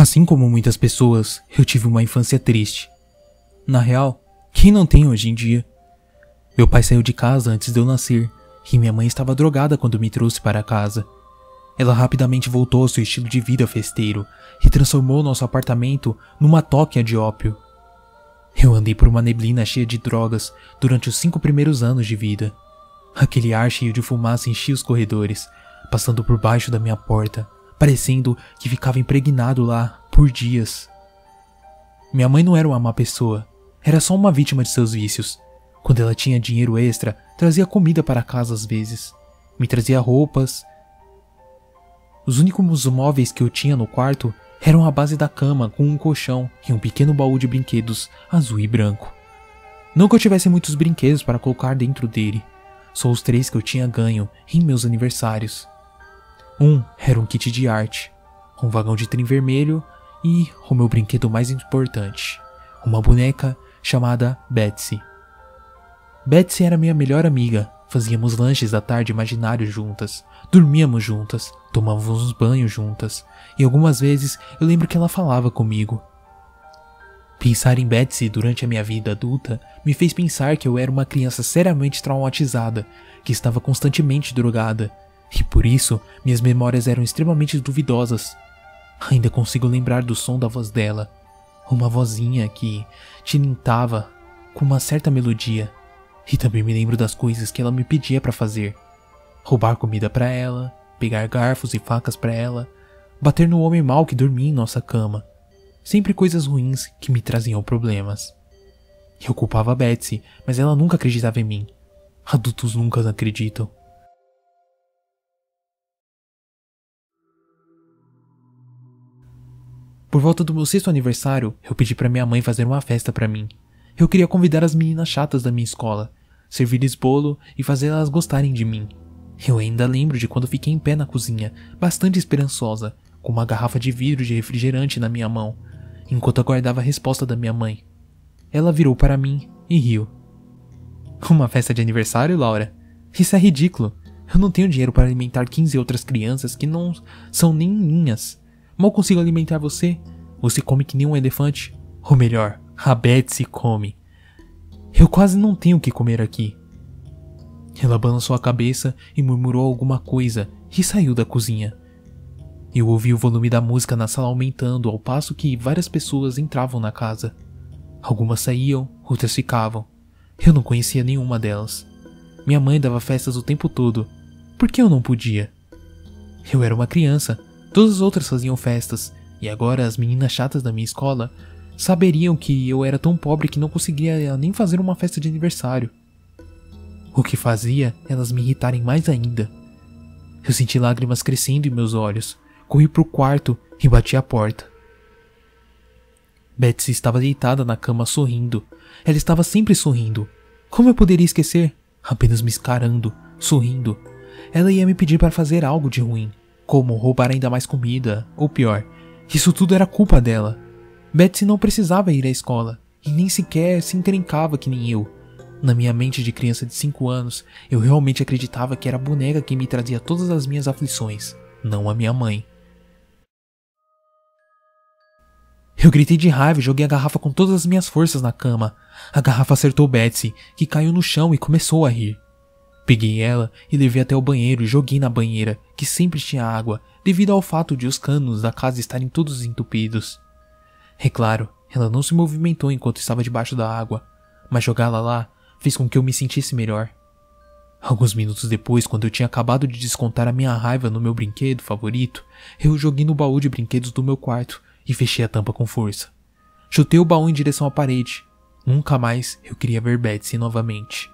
Assim como muitas pessoas, eu tive uma infância triste. Na real, quem não tem hoje em dia? Meu pai saiu de casa antes de eu nascer e minha mãe estava drogada quando me trouxe para casa. Ela rapidamente voltou ao seu estilo de vida festeiro e transformou nosso apartamento numa tóquia de ópio. Eu andei por uma neblina cheia de drogas durante os cinco primeiros anos de vida. Aquele ar cheio de fumaça enchia os corredores, passando por baixo da minha porta, parecendo que ficava impregnado lá por dias. Minha mãe não era uma má pessoa, era só uma vítima de seus vícios. Quando ela tinha dinheiro extra, trazia comida para casa às vezes. Me trazia roupas. Os únicos móveis que eu tinha no quarto eram a base da cama com um colchão e um pequeno baú de brinquedos azul e branco. Não que eu tivesse muitos brinquedos para colocar dentro dele, só os três que eu tinha ganho em meus aniversários. Um era um kit de arte, um vagão de trem vermelho e o meu brinquedo mais importante, uma boneca chamada Betsy. Betsy era minha melhor amiga. Fazíamos lanches da tarde imaginários juntas, dormíamos juntas, tomávamos banho juntas, e algumas vezes eu lembro que ela falava comigo. Pensar em Betsy durante a minha vida adulta me fez pensar que eu era uma criança seriamente traumatizada, que estava constantemente drogada, e por isso minhas memórias eram extremamente duvidosas. Ainda consigo lembrar do som da voz dela, uma vozinha que tilintava com uma certa melodia. E também me lembro das coisas que ela me pedia para fazer: roubar comida para ela, pegar garfos e facas para ela, bater no homem mau que dormia em nossa cama. Sempre coisas ruins que me traziam problemas. Eu culpava a Betsy, mas ela nunca acreditava em mim. Adultos nunca acreditam. Por volta do meu sexto aniversário, eu pedi para minha mãe fazer uma festa para mim. Eu queria convidar as meninas chatas da minha escola, servir-lhes bolo e fazer elas gostarem de mim. Eu ainda lembro de quando fiquei em pé na cozinha, bastante esperançosa, com uma garrafa de vidro de refrigerante na minha mão, enquanto aguardava a resposta da minha mãe. Ela virou para mim e riu. Uma festa de aniversário, Laura? Isso é ridículo. Eu não tenho dinheiro para alimentar 15 outras crianças que não são nem minhas. Mal consigo alimentar você. Você come que nem um elefante. Ou melhor, a Betsy come. Eu quase não tenho o que comer aqui. Ela balançou a cabeça e murmurou alguma coisa e saiu da cozinha. Eu ouvi o volume da música na sala aumentando ao passo que várias pessoas entravam na casa. Algumas saíam, outras ficavam. Eu não conhecia nenhuma delas. Minha mãe dava festas o tempo todo. Por que eu não podia? Eu era uma criança, Todas as outras faziam festas, e agora as meninas chatas da minha escola saberiam que eu era tão pobre que não conseguia nem fazer uma festa de aniversário. O que fazia elas me irritarem mais ainda. Eu senti lágrimas crescendo em meus olhos, corri para o quarto e bati a porta. Betsy estava deitada na cama sorrindo. Ela estava sempre sorrindo. Como eu poderia esquecer? Apenas me escarando, sorrindo. Ela ia me pedir para fazer algo de ruim como roubar ainda mais comida, ou pior, isso tudo era culpa dela. Betsy não precisava ir à escola, e nem sequer se encrencava que nem eu. Na minha mente de criança de 5 anos, eu realmente acreditava que era a boneca quem me trazia todas as minhas aflições, não a minha mãe. Eu gritei de raiva e joguei a garrafa com todas as minhas forças na cama. A garrafa acertou Betsy, que caiu no chão e começou a rir. Peguei ela e levei até o banheiro e joguei na banheira, que sempre tinha água, devido ao fato de os canos da casa estarem todos entupidos. É claro, ela não se movimentou enquanto estava debaixo da água, mas jogá-la lá fez com que eu me sentisse melhor. Alguns minutos depois, quando eu tinha acabado de descontar a minha raiva no meu brinquedo favorito, eu joguei no baú de brinquedos do meu quarto e fechei a tampa com força. Chutei o baú em direção à parede. Nunca mais eu queria ver Betsy novamente.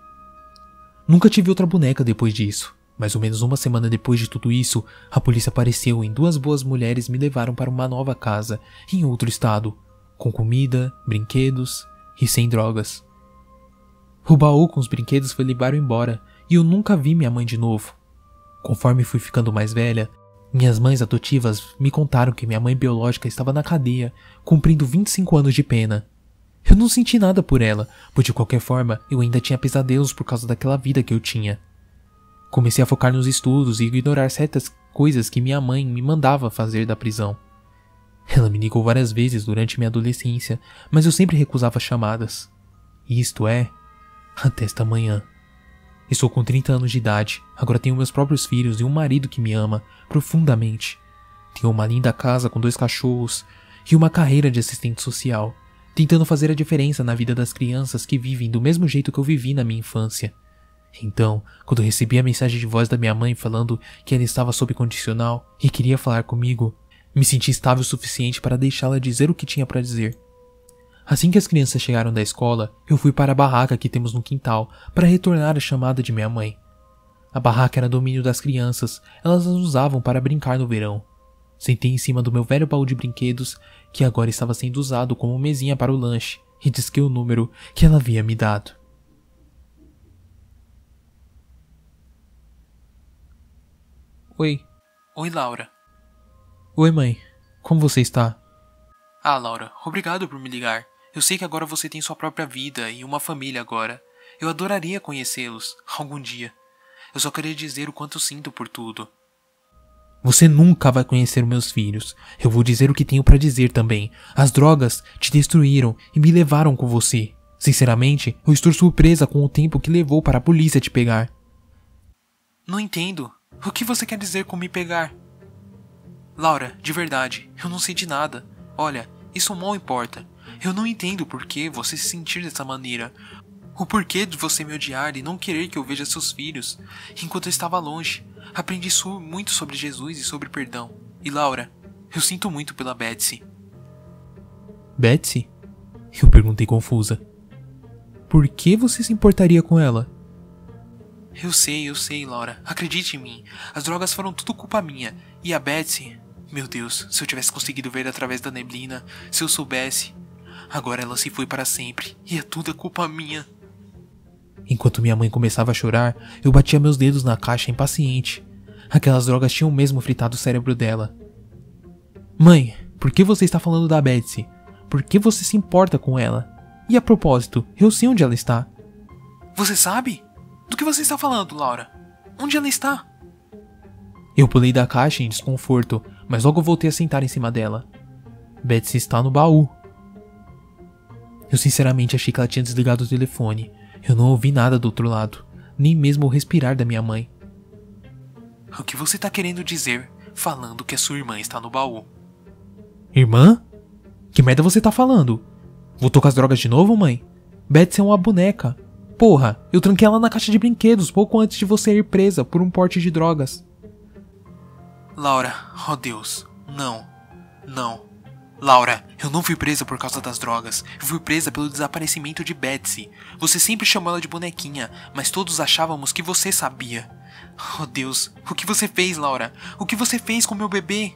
Nunca tive outra boneca depois disso. Mais ou menos uma semana depois de tudo isso, a polícia apareceu e duas boas mulheres me levaram para uma nova casa, em outro estado, com comida, brinquedos e sem drogas. O baú com os brinquedos foi levado embora e eu nunca vi minha mãe de novo. Conforme fui ficando mais velha, minhas mães adotivas me contaram que minha mãe biológica estava na cadeia, cumprindo 25 anos de pena. Eu não senti nada por ela, pois de qualquer forma eu ainda tinha pesadelos por causa daquela vida que eu tinha. Comecei a focar nos estudos e ignorar certas coisas que minha mãe me mandava fazer da prisão. Ela me ligou várias vezes durante minha adolescência, mas eu sempre recusava chamadas. Isto é, até esta manhã. Estou com 30 anos de idade, agora tenho meus próprios filhos e um marido que me ama profundamente. Tenho uma linda casa com dois cachorros e uma carreira de assistente social, tentando fazer a diferença na vida das crianças que vivem do mesmo jeito que eu vivi na minha infância. Então, quando recebi a mensagem de voz da minha mãe falando que ela estava sob condicional e queria falar comigo, me senti estável o suficiente para deixá-la dizer o que tinha para dizer. Assim que as crianças chegaram da escola, eu fui para a barraca que temos no quintal para retornar a chamada de minha mãe. A barraca era domínio das crianças, elas as usavam para brincar no verão. Sentei em cima do meu velho baú de brinquedos, que agora estava sendo usado como mesinha para o lanche, e disquei o número que ela havia me dado. Oi. Oi, Laura. Oi, mãe. Como você está? Ah, Laura, obrigado por me ligar. Eu sei que agora você tem sua própria vida e uma família agora. Eu adoraria conhecê-los, algum dia. Eu só queria dizer o quanto sinto por tudo. Você nunca vai conhecer meus filhos. Eu vou dizer o que tenho para dizer também. As drogas te destruíram e me levaram com você. Sinceramente, eu estou surpresa com o tempo que levou para a polícia te pegar. Não entendo. O que você quer dizer com me pegar? Laura, de verdade, eu não sei de nada. Olha, isso mal importa. Eu não entendo por que você se sentir dessa maneira. O porquê de você me odiar e não querer que eu veja seus filhos. Enquanto eu estava longe, aprendi muito sobre Jesus e sobre perdão. E Laura, eu sinto muito pela Betsy. Betsy? Eu perguntei confusa. Por que você se importaria com ela? Eu sei, eu sei, Laura. Acredite em mim. As drogas foram tudo culpa minha. E a Betsy. Meu Deus, se eu tivesse conseguido ver através da neblina, se eu soubesse. Agora ela se foi para sempre. E é tudo culpa minha. Enquanto minha mãe começava a chorar, eu batia meus dedos na caixa impaciente. Aquelas drogas tinham mesmo fritado o cérebro dela. Mãe, por que você está falando da Betsy? Por que você se importa com ela? E a propósito, eu sei onde ela está. Você sabe? Do que você está falando, Laura? Onde ela está? Eu pulei da caixa em desconforto, mas logo voltei a sentar em cima dela. Betsy está no baú. Eu sinceramente achei que ela tinha desligado o telefone. Eu não ouvi nada do outro lado, nem mesmo o respirar da minha mãe. O que você está querendo dizer falando que a sua irmã está no baú? Irmã? Que merda você tá falando? Voltou com as drogas de novo, mãe? Betsy é uma boneca. Porra, eu tranquei ela na caixa de brinquedos pouco antes de você ir presa por um porte de drogas. Laura, oh Deus, não, não. Laura, eu não fui presa por causa das drogas. Eu fui presa pelo desaparecimento de Betsy. Você sempre chamou ela de bonequinha, mas todos achávamos que você sabia. Oh Deus, o que você fez, Laura? O que você fez com meu bebê?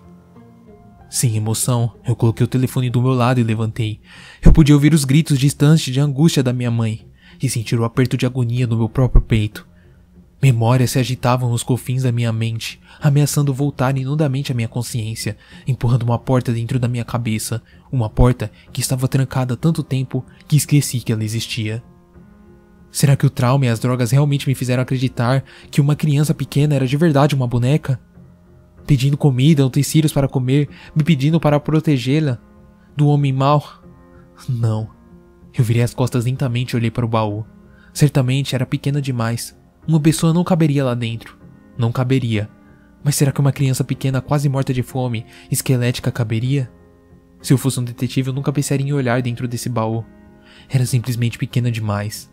Sem emoção, eu coloquei o telefone do meu lado e levantei. Eu podia ouvir os gritos distantes de angústia da minha mãe e sentir o aperto de agonia no meu próprio peito. Memórias se agitavam nos cofins da minha mente, ameaçando voltar inundamente à minha consciência, empurrando uma porta dentro da minha cabeça, uma porta que estava trancada há tanto tempo que esqueci que ela existia. Será que o trauma e as drogas realmente me fizeram acreditar que uma criança pequena era de verdade uma boneca? Pedindo comida, utensílios para comer, me pedindo para protegê-la do homem mau? Não. Eu virei as costas lentamente e olhei para o baú. Certamente era pequena demais. Uma pessoa não caberia lá dentro. Não caberia. Mas será que uma criança pequena quase morta de fome, esquelética, caberia? Se eu fosse um detetive, eu nunca pensaria em olhar dentro desse baú. Era simplesmente pequena demais.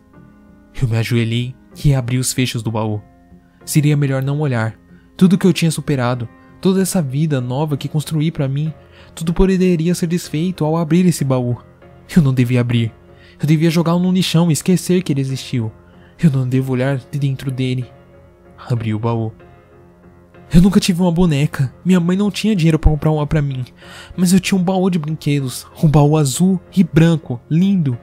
Eu me ajoelhei e abri os fechos do baú. Seria melhor não olhar. Tudo que eu tinha superado, toda essa vida nova que construí para mim, tudo poderia ser desfeito ao abrir esse baú. Eu não devia abrir. Eu devia jogá-lo no lixão e esquecer que ele existiu. Eu não devo olhar de dentro dele. Abri o baú. Eu nunca tive uma boneca. Minha mãe não tinha dinheiro para comprar uma para mim. Mas eu tinha um baú de brinquedos. Um baú azul e branco, lindo.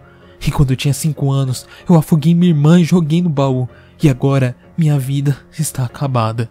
E quando eu tinha 5 anos, eu afoguei minha irmã e joguei no baú. E agora, minha vida está acabada.